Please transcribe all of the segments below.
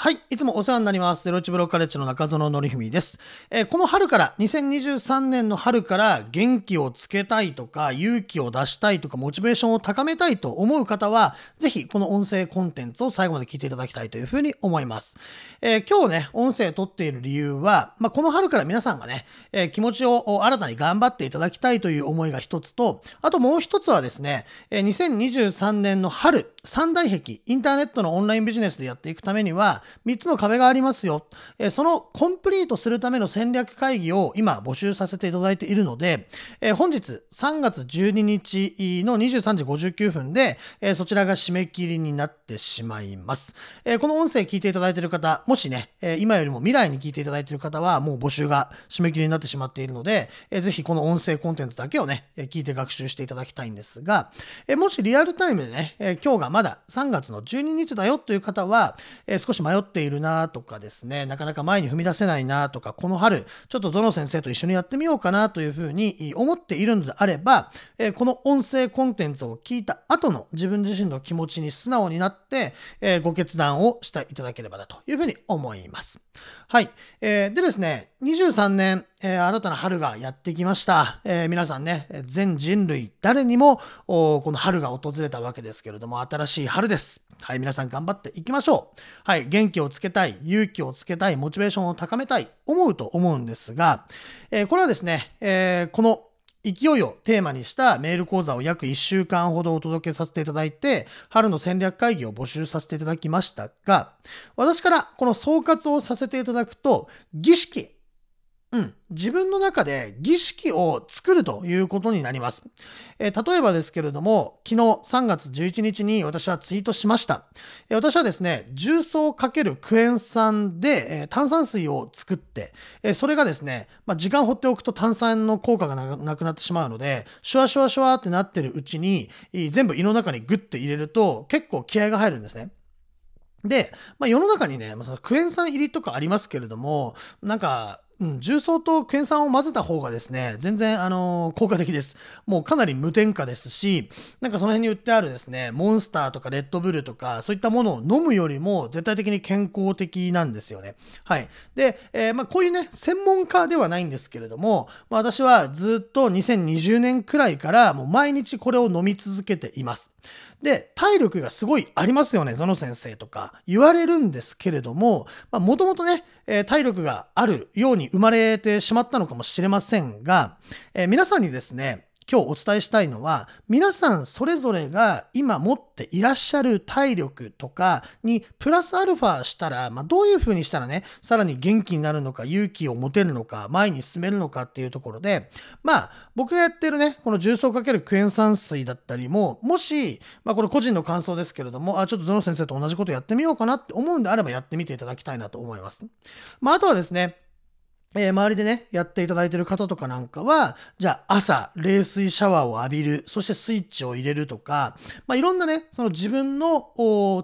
はい。いつもお世話になります。ゼロイチブロッカレッジの中園則文です、えーこの春から、2023年の春から元気をつけたいとか、勇気を出したいとか、モチベーションを高めたいと思う方は、ぜひこの音声コンテンツを最後まで聞いていただきたいというふうに思います。えー今日ね、音声を撮っている理由は、まあ、この春から皆さんがね、えー気持ちを新たに頑張っていただきたいという思いが一つと、あともう一つはですね、え2023年の春、三大壁、インターネットのオンラインビジネスでやっていくためには、3つの壁がありますよ。そのコンプリートするための戦略会議を今募集させていただいているので、本日3月12日の23時59分で、そちらが締め切りになってしまいます。この音声聞いていただいている方、もしね、今よりも未来に聞いていただいている方は、もう募集が締め切りになってしまっているので、ぜひこの音声コンテンツだけをね、聞いて学習していただきたいんですが、もしリアルタイムでね、今日がまだ3月の12日だよという方は、えー少し迷っているなとかですね、なかなか前に踏み出せないなとか、この春、ちょっとゾノ先生と一緒にやってみようかなというふうに思っているのであれば、えーこの音声コンテンツを聞いた後の自分自身の気持ちに素直になって、えーご決断をしていただければなというふうに思います。はい。えーでですね、23年、えー新たな春がやってきました。えー皆さんね、全人類誰にもこの春が訪れたわけですけれども、新しい春です。はい、皆さん頑張っていきましょう。はい、元気をつけたい、勇気をつけたい、モチベーションを高めたい、思うと思うんですが、えーこれはですね、えこの勢いをテーマにしたメール講座を約1週間ほどお届けさせていただいて、春の戦略会議を募集させていただきましたが、私からこの総括をさせていただくと、儀式、自分の中で儀式を作るということになります。えー例えばですけれども、昨日3月11日に私はツイートしました。えー私はですね、重曹×クエン酸で、えー炭酸水を作って、えそれがですね、まあ、時間放っておくと炭酸の効果がなくなってしまうので、シュワシュワシュワってなってるうちに、全部胃の中にグッて入れると結構気合が入るんですね。で、まあ、世の中にね、まあそのクエン酸入りとかありますけれども、なんか、うん、重曹とクエン酸を混ぜた方がですね、全然、あのー効果的です。もうかなり無添加ですし、なんかその辺に売ってあるですね、モンスターとかレッドブルとか、そういったものを飲むよりも絶対的に健康的なんですよね。はい。で、えーまあ、こういうね、専門家ではないんですけれども、まあ、私はずっと2020年くらいからもう毎日これを飲み続けています。で、体力がすごいありますよね、ゾノ先生とか言われるんですけれども、もともとね、え体力があるように生まれてしまったのかもしれませんが、えー皆さんにですね、今日お伝えしたいのは、皆さんそれぞれが今持っていらっしゃる体力とかにプラスアルファしたら、まあ、どういう風にしたらね、さらに元気になるのか、勇気を持てるのか、前に進めるのかっていうところで、まあ、僕がやってるね、この重曹かけるクエン酸水だったりも、もし、まあ、これ個人の感想ですけれども、あ、ちょっとゾノ先生と同じことやってみようかなって思うんであればやってみていただきたいなと思います。まあ、あとはですね、えー周りでね、やっていただいている方とかなんかは、じゃあ朝、冷水シャワーを浴びる、そしてスイッチを入れるとか、まあ、いろんなね、その自分の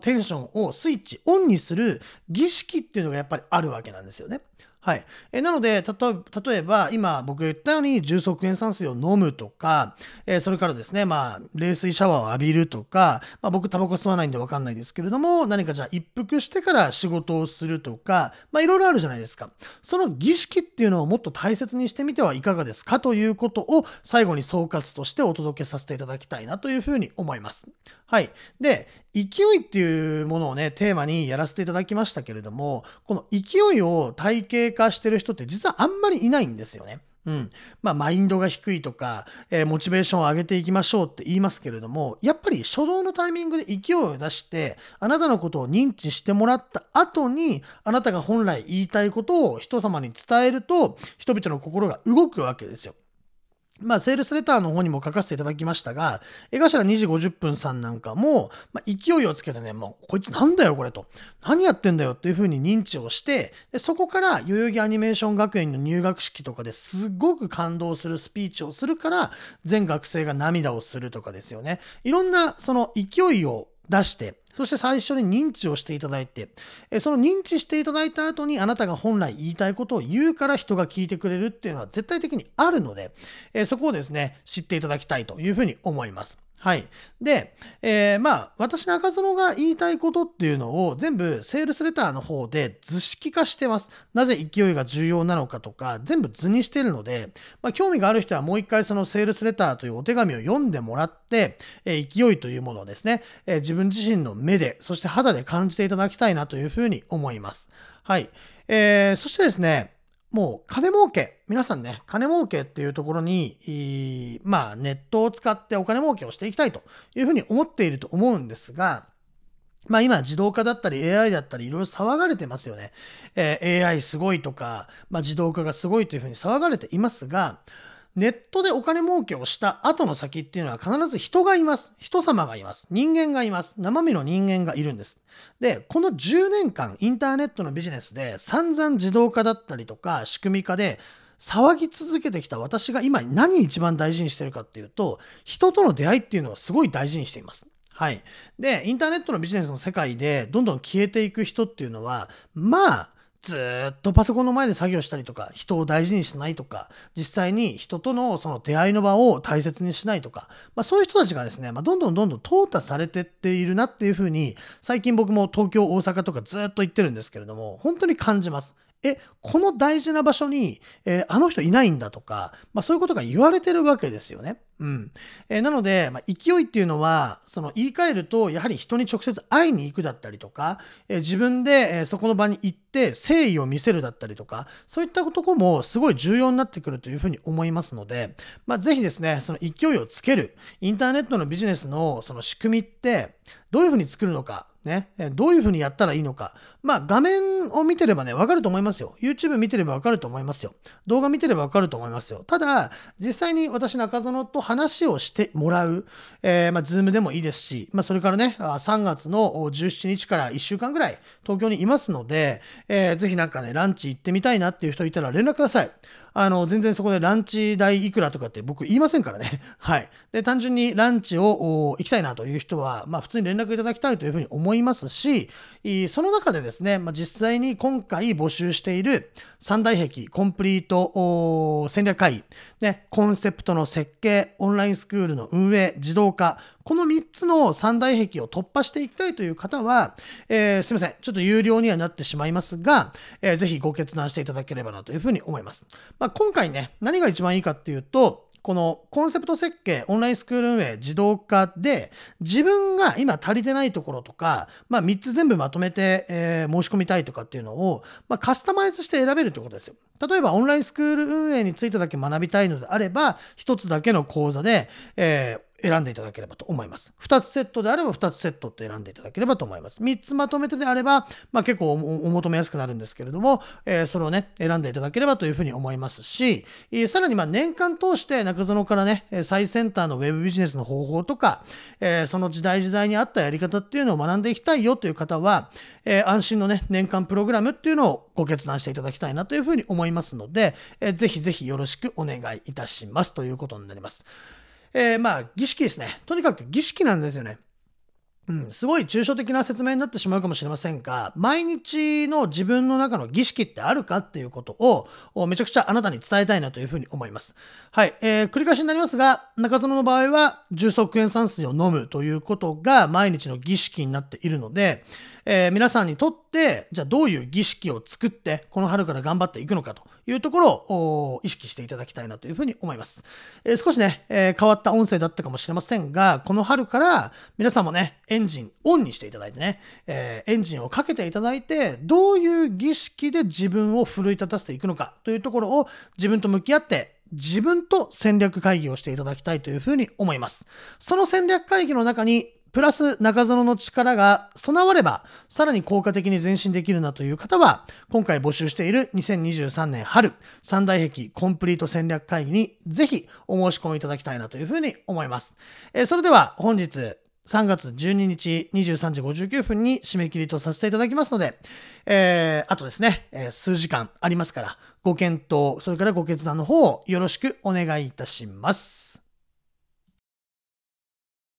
テンションをスイッチオンにする儀式っていうのがやっぱりあるわけなんですよね。はい。えなので、例えば、今僕が言ったように重曹クエン酸水を飲むとか、えそれからですね、まあ、冷水シャワーを浴びるとか、まあ、僕タバコ吸わないんでわかんないですけれども、何かじゃあ一服してから仕事をするとか、まあ、いろいろあるじゃないですか。その儀式っていうのをもっと大切にしてみてはいかがですか？ということを最後に総括としてお届けさせていただきたいなというふうに思います。はい。で、勢いっていうものをね、テーマにやらせていただきましたけれども、この勢いを体系化してる人って実はあんまりいないんですよね。うん。まあ、マインドが低いとか、えーモチベーションを上げていきましょうって言いますけれども、やっぱり初動のタイミングで勢いを出して、あなたのことを認知してもらった後に、あなたが本来言いたいことを人様に伝えると、人々の心が動くわけですよ。まあ、セールスレターの方にも書かせていただきましたが、江頭2時50分さんなんかも、まあ、勢いをつけてね、もう、こいつなんだよ、これと。何やってんだよっていうふうに認知をして、でそこから、代々木アニメーション学園の入学式とかですごく感動するスピーチをするから、全学生が涙をするとかですよね。いろんな、その勢いを出して、そして最初に認知をしていただいて、その認知していただいた後にあなたが本来言いたいことを言うから人が聞いてくれるっていうのは絶対的にあるので、そこをですね、知っていただきたいというふうに思います。はい。で、えー、まあ、私中園が言いたいことっていうのを全部セールスレターの方で図式化してます。なぜ勢いが重要なのかとか、全部図にしてるので、まあ、興味がある人はもう一回そのセールスレターというお手紙を読んでもらって、えー、勢いというものをですね、えー、自分自身の目で、そして肌で感じていただきたいなというふうに思います。はい。えー、そしてですね、もう金儲け、皆さんね、金儲けっていうところに、まあネットを使ってお金儲けをしていきたいというふうに思っていると思うんですが、まあ今自動化だったり AI だったりいろいろ騒がれてますよね。えー、AI すごいとか、まあ自動化がすごいというふうに騒がれていますが、ネットでお金儲けをした後の先っていうのは必ず人がいます。人様がいます。人間がいます。生身の人間がいるんです。で、この10年間インターネットのビジネスで散々自動化だったりとか仕組み化で騒ぎ続けてきた私が今何一番大事にしてるかっていうと、人との出会いっていうのはすごい大事にしています。はい。で、インターネットのビジネスの世界でどんどん消えていく人っていうのは、まあ、ずっとパソコンの前で作業したりとか、人を大事にしないとか、実際に人とのその出会いの場を大切にしないとか、まあ、そういう人たちがですね、まあ、どんどんどんどん淘汰されてっているなっていうふうに、最近僕も東京、大阪とかずっと行ってるんですけれども、本当に感じます。え、この大事な場所に、えー、あの人いないんだとか、まあ、そういうことが言われてるわけですよね。うん。えー、なので、まあ、勢いっていうのは、その言い換えると、やはり人に直接会いに行くだったりとか、えー、自分で、えそこの場に行って誠意を見せるだったりとか、そういったとこもすごい重要になってくるというふうに思いますので、まあ、ぜひですね、その勢いをつける、インターネットのビジネスのその仕組みって、どういうふうに作るのか、ね、どういうふうにやったらいいのか。まあ、画面を見てればね、わかると思いますよ。YouTube 見てればわかると思いますよ。動画見てればわかると思いますよ。ただ、実際に私、中園と話をしてもらう、えー、まあ、ズームでもいいですし、まあ、それからね、3月の17日から1週間ぐらい東京にいますので、えー、ぜひなんかね、ランチ行ってみたいなっていう人いたら連絡ください。あの、全然そこでランチ代いくらとかって僕言いませんからね。はい。で、単純にランチを行きたいなという人は、まあ普通に連絡いただきたいというふうに思いますし、その中でですね、まあ、実際に今回募集している三大壁コンプリート戦略会議、ね、コンセプトの設計、オンラインスクールの運営、自動化、この3つの三大壁を突破していきたいという方は、えー、すいません。ちょっと有料にはなってしまいますが、えー、ぜひご決断していただければなというふうに思います。まあ、今回ね、何が一番いいかっていうと、このコンセプト設計、オンラインスクール運営、自動化で、自分が今足りてないところとか、まあ3つ全部まとめて、えー、申し込みたいとかっていうのを、まあ、カスタマイズして選べるってことですよ。例えばオンラインスクール運営についてだけ学びたいのであれば、1つだけの講座で、えー、選んでいただければと思います。2つセットであれば2つセットって選んでいただければと思います。3つまとめてであれば、まあ、結構お求めやすくなるんですけれども、えー、それをね、選んでいただければというふうに思いますし、えー、さらにま年間通して中園からね、最先端のウェブビジネスの方法とか、えー、その時代時代に合ったやり方っていうのを学んでいきたいよという方は、え安心のね、年間プログラムっていうのをご決断していただきたいなというふうに思いますので、えー、ぜひぜひよろしくお願いいたしますということになります。えー、まあ、儀式ですね。とにかく儀式なんですよね。うん、すごい抽象的な説明になってしまうかもしれませんが、毎日の自分の中の儀式ってあるかっていうことを、めちゃくちゃあなたに伝えたいなというふうに思います。はい、えー、繰り返しになりますが、中園の場合は、重曹クエン酸水を飲むということが毎日の儀式になっているので、えー、皆さんにとって、じゃあどういう儀式を作って、この春から頑張っていくのかというところを意識していただきたいなというふうに思います。えー、少しね、えー、変わった音声だったかもしれませんが、この春から皆さんもね、エンジンオンにしていただいてね、えエンジンをかけていただいて、どういう儀式で自分を奮い立たせていくのかというところを自分と向き合って自分と戦略会議をしていただきたいというふうに思います。その戦略会議の中にプラス中園の力が備われば、さらに効果的に前進できるなという方は、今回募集している2023年春三大壁コンプリート戦略会議にぜひお申し込みいただきたいなというふうに思います。えー、それでは本日3月12日23時59分に締め切りとさせていただきますので、えー、あとですね、えー、数時間ありますから、ご検討、それからご決断の方をよろしくお願いいたします。